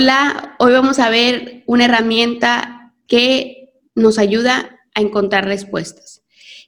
Hola, hoy vamos a ver una herramienta que nos ayuda a encontrar respuestas.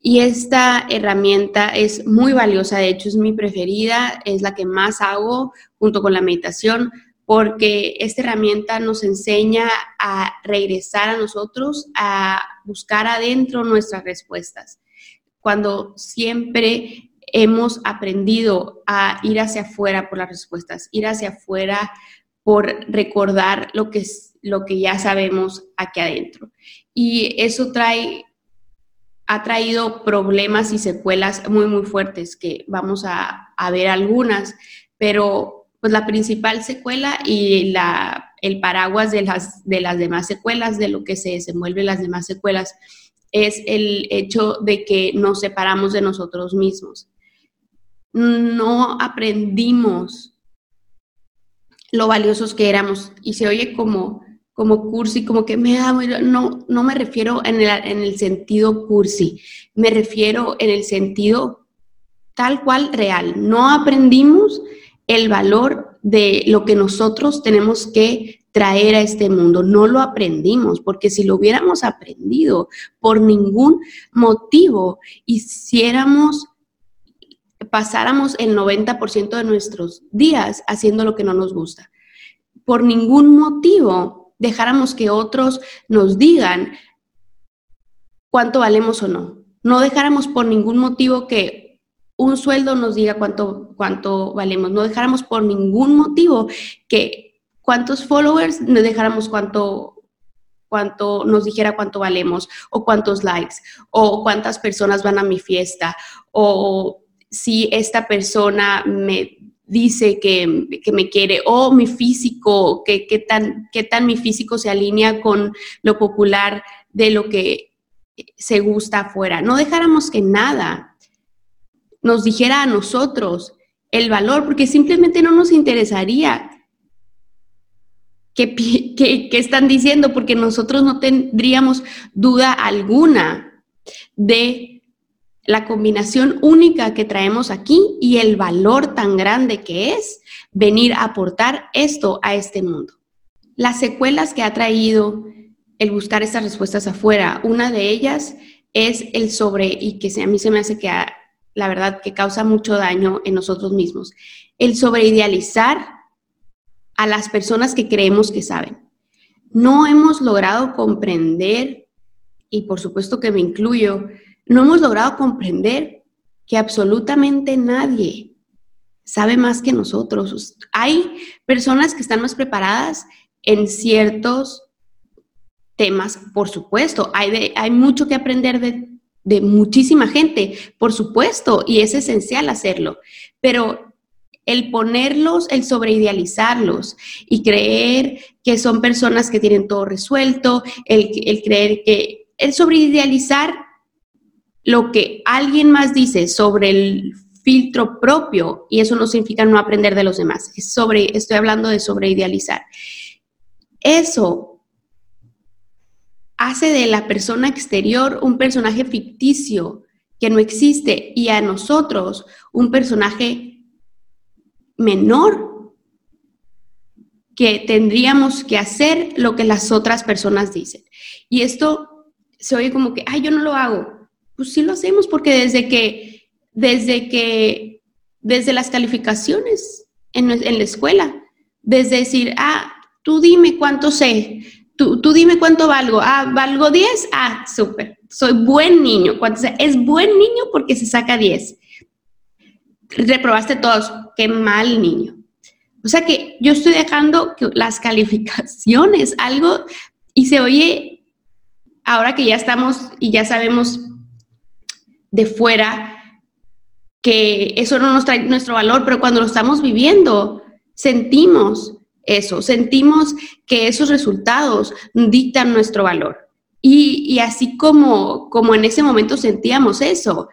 Y esta herramienta es muy valiosa, de hecho es mi preferida, es la que más hago junto con la meditación, porque esta herramienta nos enseña a regresar a nosotros, a buscar adentro nuestras respuestas. Cuando siempre hemos aprendido a ir hacia afuera por las respuestas, ir hacia afuera por recordar lo que, lo que ya sabemos aquí adentro. Y eso trae ha traído problemas y secuelas muy, muy fuertes, que vamos a, ver algunas, pero pues la principal secuela y la, el paraguas de las, de las demás secuelas, de lo que se desenvuelve las demás secuelas, es el hecho de que nos separamos de nosotros mismos. No aprendimos lo valiosos que éramos y se oye como como cursi, como que me da, no, no me refiero en el, en el sentido cursi, me refiero en el sentido tal cual real. No aprendimos el valor de lo que nosotros tenemos que traer a este mundo. No lo aprendimos, porque si lo hubiéramos aprendido por ningún motivo, hiciéramos, pasáramos el 90% de nuestros días haciendo lo que no nos gusta. Por ningún motivo dejáramos que otros nos digan cuánto valemos o no. No dejáramos por ningún motivo que un sueldo nos diga cuánto, cuánto valemos. No dejáramos por ningún motivo que cuántos followers nos dejáramos cuánto, cuánto nos dijera cuánto valemos o cuántos likes o cuántas personas van a mi fiesta o si esta persona me dice que, me quiere, o mi físico, que, tan, qué tan mi físico se alinea con lo popular de lo que se gusta afuera. No dejáramos que nada nos dijera a nosotros el valor, porque simplemente no nos interesaría qué, qué están diciendo, porque nosotros no tendríamos duda alguna de la combinación única que traemos aquí y el valor tan grande que es venir a aportar esto a este mundo. Las secuelas que ha traído el buscar estas respuestas afuera, una de ellas es el sobre, y que a mí se me hace que la verdad que causa mucho daño en nosotros mismos, el sobreidealizar a las personas que creemos que saben. No hemos logrado comprender, y por supuesto que me incluyo, no hemos logrado comprender que absolutamente nadie sabe más que nosotros. Hay personas que están más preparadas en ciertos temas, por supuesto. Hay, hay mucho que aprender de, de muchísima gente, por supuesto, y es esencial hacerlo. Pero el ponerlos, el sobreidealizarlos y creer que son personas que tienen todo resuelto, el, el creer que el sobreidealizar lo que alguien más dice sobre el filtro propio, y eso no significa no aprender de los demás, es sobre, estoy hablando de sobreidealizar. Eso hace de la persona exterior un personaje ficticio que no existe y a nosotros un personaje menor que tendríamos que hacer lo que las otras personas dicen. Y esto se oye como que, ay, yo no lo hago pues sí lo hacemos porque desde que, desde que, desde las calificaciones en, la escuela, desde decir, ah, tú dime cuánto sé, tú, tú dime cuánto valgo, ah, valgo 10, ah, súper, soy buen niño, ¿cuánto es buen niño porque se saca 10. Reprobaste todos, qué mal niño. O sea que yo estoy dejando las calificaciones, algo, y se oye, ahora que ya estamos y ya sabemos de fuera que eso no nos trae nuestro valor, pero cuando lo estamos viviendo, sentimos eso, sentimos que esos resultados dictan nuestro valor. Y, así como, como en ese momento sentíamos eso,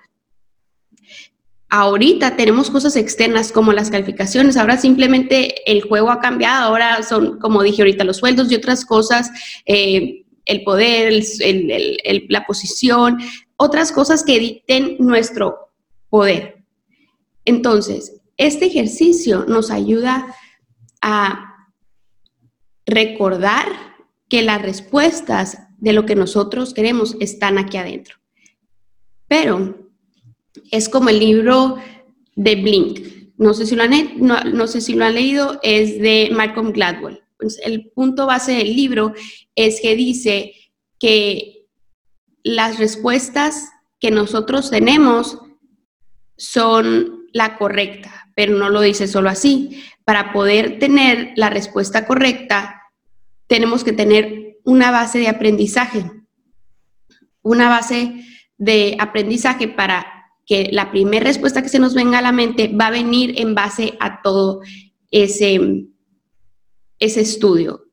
ahorita tenemos cosas externas como las calificaciones, ahora simplemente el juego ha cambiado, ahora son, como dije ahorita, los sueldos y otras cosas, eh, el poder, la posición, otras cosas que dicten nuestro poder. Entonces, este ejercicio nos ayuda a recordar que las respuestas de lo que nosotros queremos están aquí adentro. Pero es como el libro de Blink. No sé si lo han, no, sé si lo han leído, es de Malcolm Gladwell. Pues el punto base del libro es que dice que las respuestas que nosotros tenemos son la correcta, pero no lo dice solo así. Para poder tener la respuesta correcta, tenemos que tener una base de aprendizaje, una base de aprendizaje para que la primera respuesta que se nos venga a la mente va a venir en base a todo ese, ese estudio.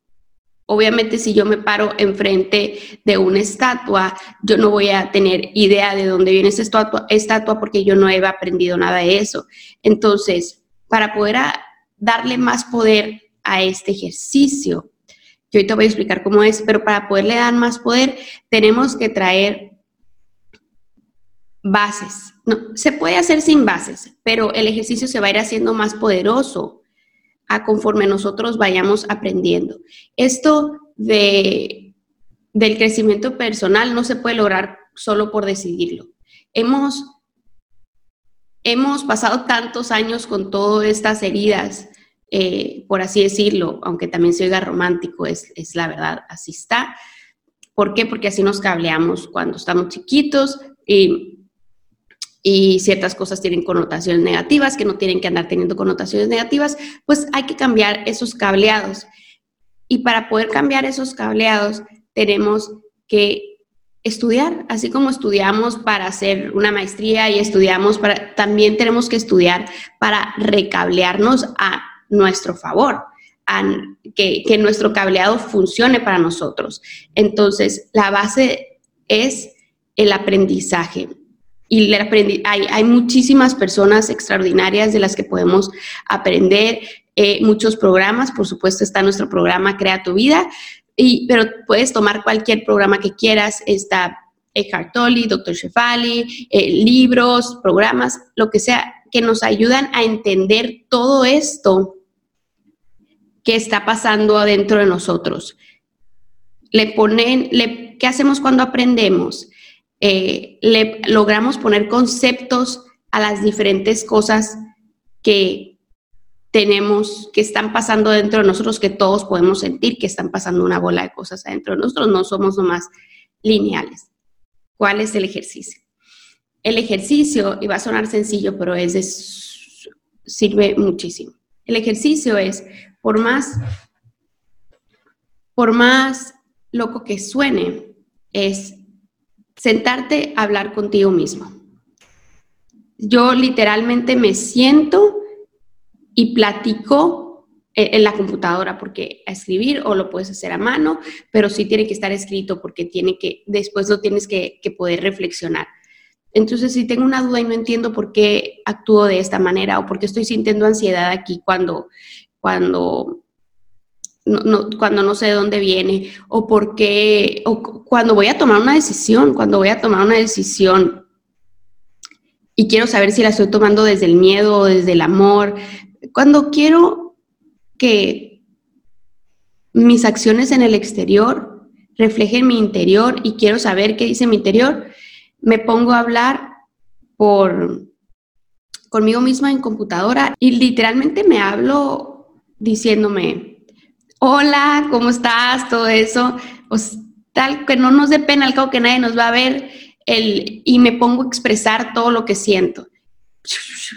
Obviamente, si yo me paro enfrente de una estatua, yo no voy a tener idea de dónde viene esa estatua, porque yo no he aprendido nada de eso. Entonces, para poder darle más poder a este ejercicio, yo ahorita voy a explicar cómo es, pero para poderle dar más poder, tenemos que traer bases. No, se puede hacer sin bases, pero el ejercicio se va a ir haciendo más poderoso a conforme nosotros vayamos aprendiendo. Esto de, del crecimiento personal no se puede lograr solo por decidirlo. Hemos, hemos pasado tantos años con todas estas heridas, eh, por así decirlo, aunque también se oiga romántico, es, es la verdad, así está. ¿Por qué? Porque así nos cableamos cuando estamos chiquitos y y ciertas cosas tienen connotaciones negativas, que no tienen que andar teniendo connotaciones negativas, pues hay que cambiar esos cableados. Y para poder cambiar esos cableados, tenemos que estudiar, así como estudiamos para hacer una maestría y estudiamos para, también tenemos que estudiar para recablearnos a nuestro favor, a, que, que nuestro cableado funcione para nosotros. Entonces, la base es el aprendizaje y hay, muchísimas personas extraordinarias de las que podemos aprender, eh, muchos programas, por supuesto está nuestro programa Crea tu vida, y, pero puedes tomar cualquier programa que quieras, está Eckhart Tolle, Dr. Shefali, eh, libros, programas, lo que sea, que nos ayudan a entender todo esto que está pasando adentro de nosotros. Le ponen, le, ¿qué hacemos cuando aprendemos? Eh, logramos poner conceptos a las diferentes cosas que tenemos, que están pasando dentro de nosotros, que todos podemos sentir que están pasando una bola de cosas adentro de nosotros, no somos nomás lineales. ¿Cuál es el ejercicio? El ejercicio, y va a sonar sencillo, pero es sirve muchísimo. El ejercicio es, por más, por más loco que suene, es sentarte a hablar contigo mismo. Yo literalmente me siento y platico en la computadora porque a escribir o lo puedes hacer a mano, pero sí tiene que estar escrito porque tiene que, después lo tienes que, poder reflexionar. Entonces, si tengo una duda y no entiendo por qué actúo de esta manera o por qué estoy sintiendo ansiedad aquí cuando, cuando cuando no sé de dónde viene, o porque, o cuando voy a tomar una decisión, cuando voy a tomar una decisión y quiero saber si la estoy tomando desde el miedo o desde el amor, cuando quiero que mis acciones en el exterior reflejen mi interior y quiero saber qué dice mi interior, me pongo a hablar por conmigo misma en computadora y literalmente me hablo diciéndome, hola, ¿cómo estás? Todo eso, pues tal que no nos dé pena, al cabo que nadie nos va a ver, el, y me pongo a expresar todo lo que siento,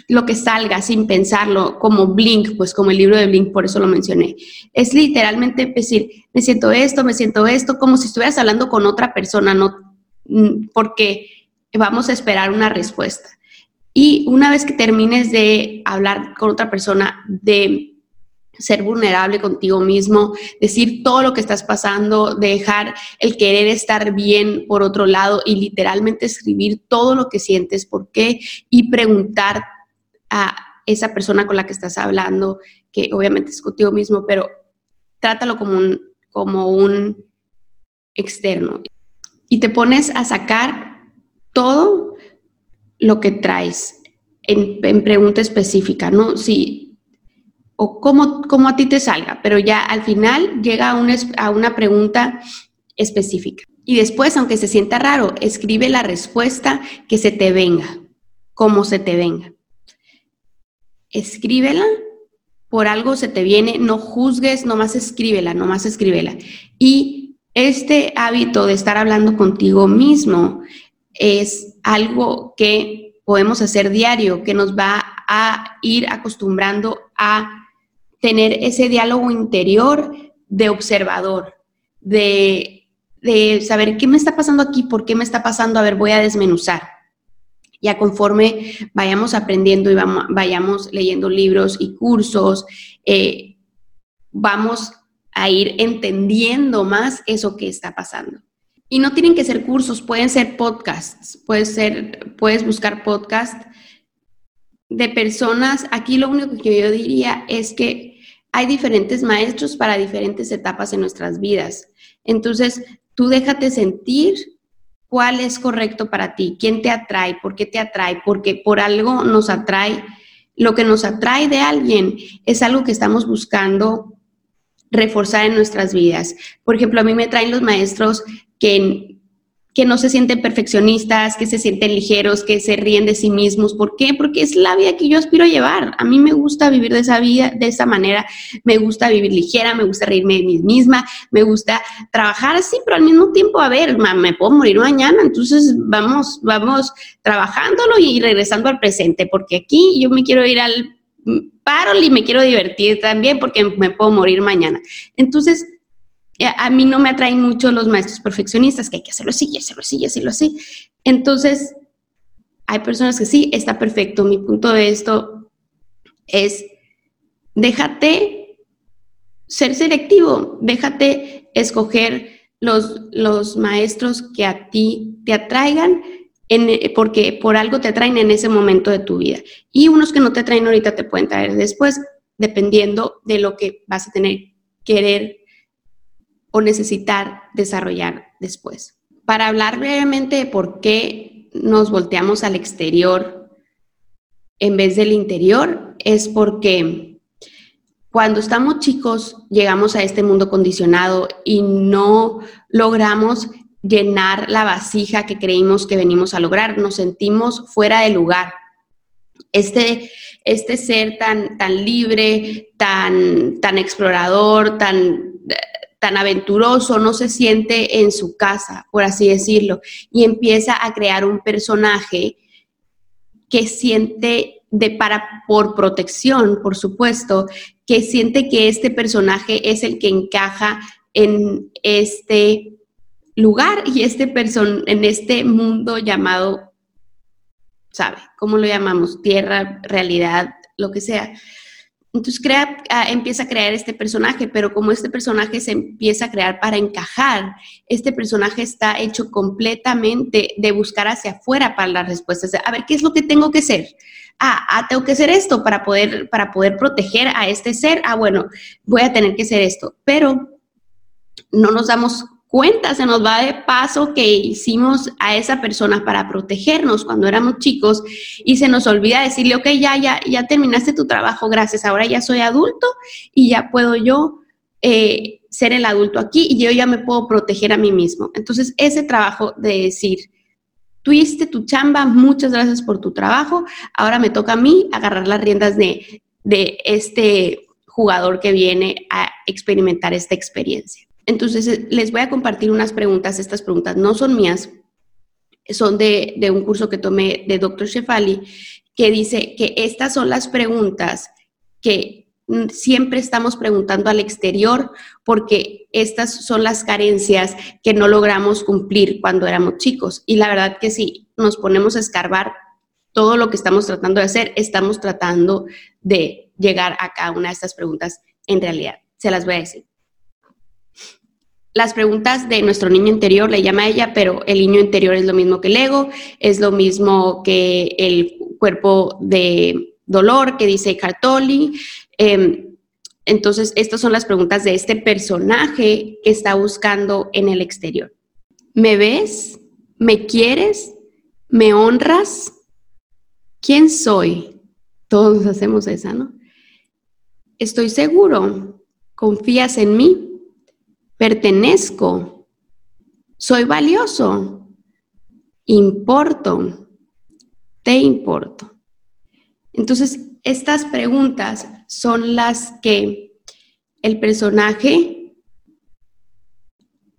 lo que salga sin pensarlo, como Blink, pues como el libro de Blink, por eso lo mencioné. Es literalmente decir, me siento esto, me siento esto, como si estuvieras hablando con otra persona, no mm, porque vamos a esperar una respuesta. Y una vez que termines de hablar con otra persona, de ser vulnerable contigo mismo, decir todo lo que estás pasando, dejar el querer estar bien por otro lado y literalmente escribir todo lo que sientes, por qué y preguntar a esa persona con la que estás hablando, que obviamente es contigo mismo, pero trátalo como un, como un externo. Y te pones a sacar todo lo que traes en, en pregunta específica, ¿no? Si o como, como a ti te salga, pero ya al final llega a a una pregunta específica. Y después, aunque se sienta raro, escribe la respuesta que se te venga, como se te venga. Escríbela, por algo se te viene, no juzgues, nomás escríbela, nomás escríbela. Y este hábito de estar hablando contigo mismo es algo que podemos hacer diario, que nos va a ir acostumbrando a tener ese diálogo interior de observador, de de saber qué me está pasando aquí, por qué me está pasando, a ver, voy a desmenuzar. Ya conforme vayamos aprendiendo y vayamos leyendo libros y cursos, eh, vamos a ir entendiendo más eso que está pasando. Y no tienen que ser cursos, pueden ser podcasts, puede ser, puedes buscar podcasts de personas. Aquí lo único que yo diría es que hay diferentes maestros para diferentes etapas en nuestras vidas. Entonces, Tú déjate sentir cuál es correcto para ti, quién te atrae, por qué te atrae, porque por algo nos atrae. Lo que nos atrae de alguien es algo que estamos buscando reforzar en nuestras vidas. Por ejemplo, a mí me traen los maestros que que no se sienten perfeccionistas, que se sienten ligeros, que se ríen de sí mismos. ¿Por qué? Porque es la vida que yo aspiro a llevar. A mí me gusta vivir de esa vida, de esa manera. Me gusta vivir ligera, me gusta reírme de mí misma, me gusta trabajar así, pero al mismo tiempo, a ver, me puedo morir mañana, entonces vamos, vamos trabajándolo y regresando al presente, porque aquí yo me quiero ir al paro y me quiero divertir también porque me puedo morir mañana. Entonces, a mí no me atraen mucho los maestros perfeccionistas, que hay que hacerlo así, hacerlo así, hacerlo así. Entonces, hay personas que sí, está perfecto. Mi punto de esto es, déjate ser selectivo, déjate escoger los, los maestros que a ti te atraigan, porque por algo te atraen en ese momento de tu vida. Y unos que no te atraen ahorita te pueden traer después, dependiendo de lo que vas a tener querer o necesitar desarrollar después. Para hablar brevemente de por qué nos volteamos al exterior en vez del interior, es porque cuando estamos chicos llegamos a este mundo condicionado y no logramos llenar la vasija que creímos que venimos a lograr, nos sentimos fuera de lugar. Este, este ser tan, tan libre, tan, tan explorador, tan tan aventuroso, no se siente en su casa, por así decirlo, y empieza a crear un personaje que siente de para por protección, por supuesto, que siente que este personaje es el que encaja en este lugar y este person en este mundo llamado, ¿sabe? ¿Cómo lo llamamos? Tierra, realidad, lo que sea. Entonces crea, ah, empieza a crear este personaje, pero como este personaje se empieza a crear para encajar, este personaje está hecho completamente de buscar hacia afuera para las respuestas. A ver, ¿qué es lo que tengo que hacer? Ah, ah, tengo que hacer esto para poder, para poder proteger a este ser. Ah, bueno, voy a tener que hacer esto. Pero no nos damos cuenta, se nos va de paso que hicimos a esa persona para protegernos cuando éramos chicos y se nos olvida decirle, ok, ya, ya, ya terminaste tu trabajo, gracias, ahora ya soy adulto y ya puedo yo eh, ser el adulto aquí y yo ya me puedo proteger a mí mismo. Entonces, ese trabajo de decir, tuviste tu chamba, muchas gracias por tu trabajo, ahora me toca a mí agarrar las riendas de, de este jugador que viene a experimentar esta experiencia. Entonces, eh, les voy a compartir unas preguntas. Estas preguntas no son mías, son de, un curso que tomé de Dr. Shefali, que dice que estas son las preguntas que siempre estamos preguntando al exterior porque estas son las carencias que no logramos cumplir cuando éramos chicos. Y la verdad que si nos ponemos a escarbar todo lo que estamos tratando de hacer, estamos tratando de llegar a cada una de estas preguntas en realidad. Se las voy a decir las preguntas de nuestro niño interior, le llama a ella, pero el niño interior es lo mismo que el ego, es lo mismo que el cuerpo de dolor que dice Cartoli. Em, entonces, estas son las preguntas de este personaje que está buscando en el exterior. ¿Me ves? ¿Me quieres? ¿Me honras? ¿Quién soy? Todos hacemos esa, ¿no? estoy seguro, confías en mí, pertenezco, soy valioso, importo, te importo. Entonces, estas preguntas son las que el personaje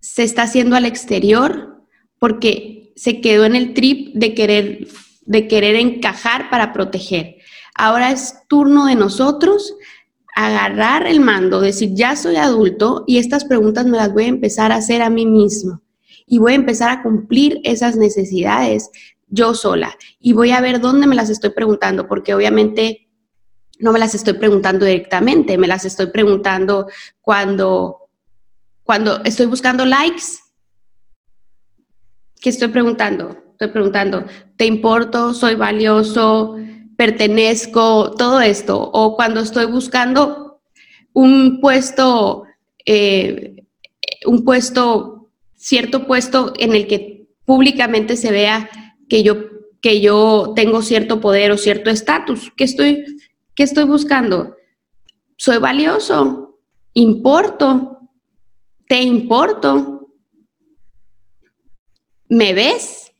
se está haciendo al exterior porque se quedó en el trip de querer, de querer encajar para proteger. Ahora es turno de nosotros agarrar el mando, decir, ya soy adulto y estas preguntas me las voy a empezar a hacer a mí mismo y voy a empezar a cumplir esas necesidades yo sola y voy a ver dónde me las estoy preguntando, porque obviamente no me las estoy preguntando directamente, me las estoy preguntando cuando, cuando estoy buscando likes. ¿Qué estoy preguntando? Estoy preguntando, ¿te importo? ¿Soy valioso? ¿Pertenezco? Todo esto. O cuando estoy buscando un puesto, eh, un puesto, cierto puesto en el que públicamente se vea que yo, que yo tengo cierto poder o cierto estatus. ¿Qué estoy, ¿Qué estoy buscando? Soy valioso, importo, te importo, me ves.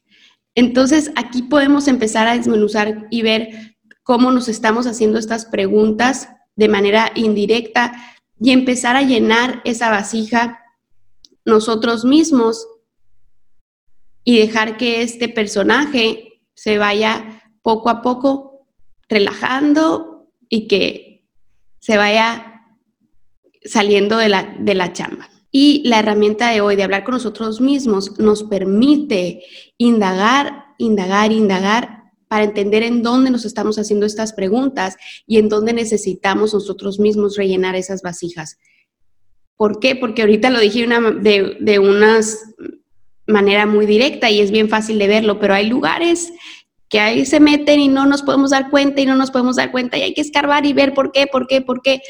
Entonces aquí podemos empezar a desmenuzar y ver cómo nos estamos haciendo estas preguntas de manera indirecta y empezar a llenar esa vasija nosotros mismos y dejar que este personaje se vaya poco a poco relajando y que se vaya saliendo de la, de la chamba. Y la herramienta de hoy de hablar con nosotros mismos nos permite indagar, indagar, indagar para entender en dónde nos estamos haciendo estas preguntas y en dónde necesitamos nosotros mismos rellenar esas vasijas. ¿Por qué? Porque ahorita lo dije de, de una manera muy directa y es bien fácil de verlo, pero hay lugares que ahí se meten y no nos podemos dar cuenta y no nos podemos dar cuenta y hay que escarbar y ver por qué, por qué, por qué.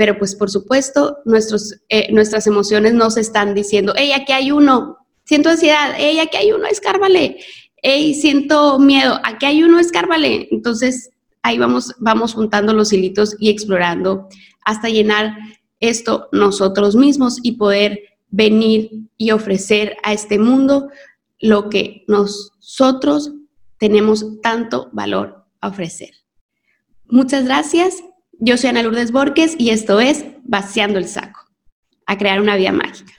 Pero pues por supuesto nuestros, eh, nuestras emociones nos están diciendo, hey, aquí hay uno, siento ansiedad, hey, aquí hay uno, escárbale, hey, siento miedo, aquí hay uno, escárbale. Entonces ahí vamos, vamos juntando los hilitos y explorando hasta llenar esto nosotros mismos y poder venir y ofrecer a este mundo lo que nosotros tenemos tanto valor a ofrecer. Muchas gracias. Yo soy Ana Lourdes Borges y esto es Vaciando el Saco, a crear una vida mágica.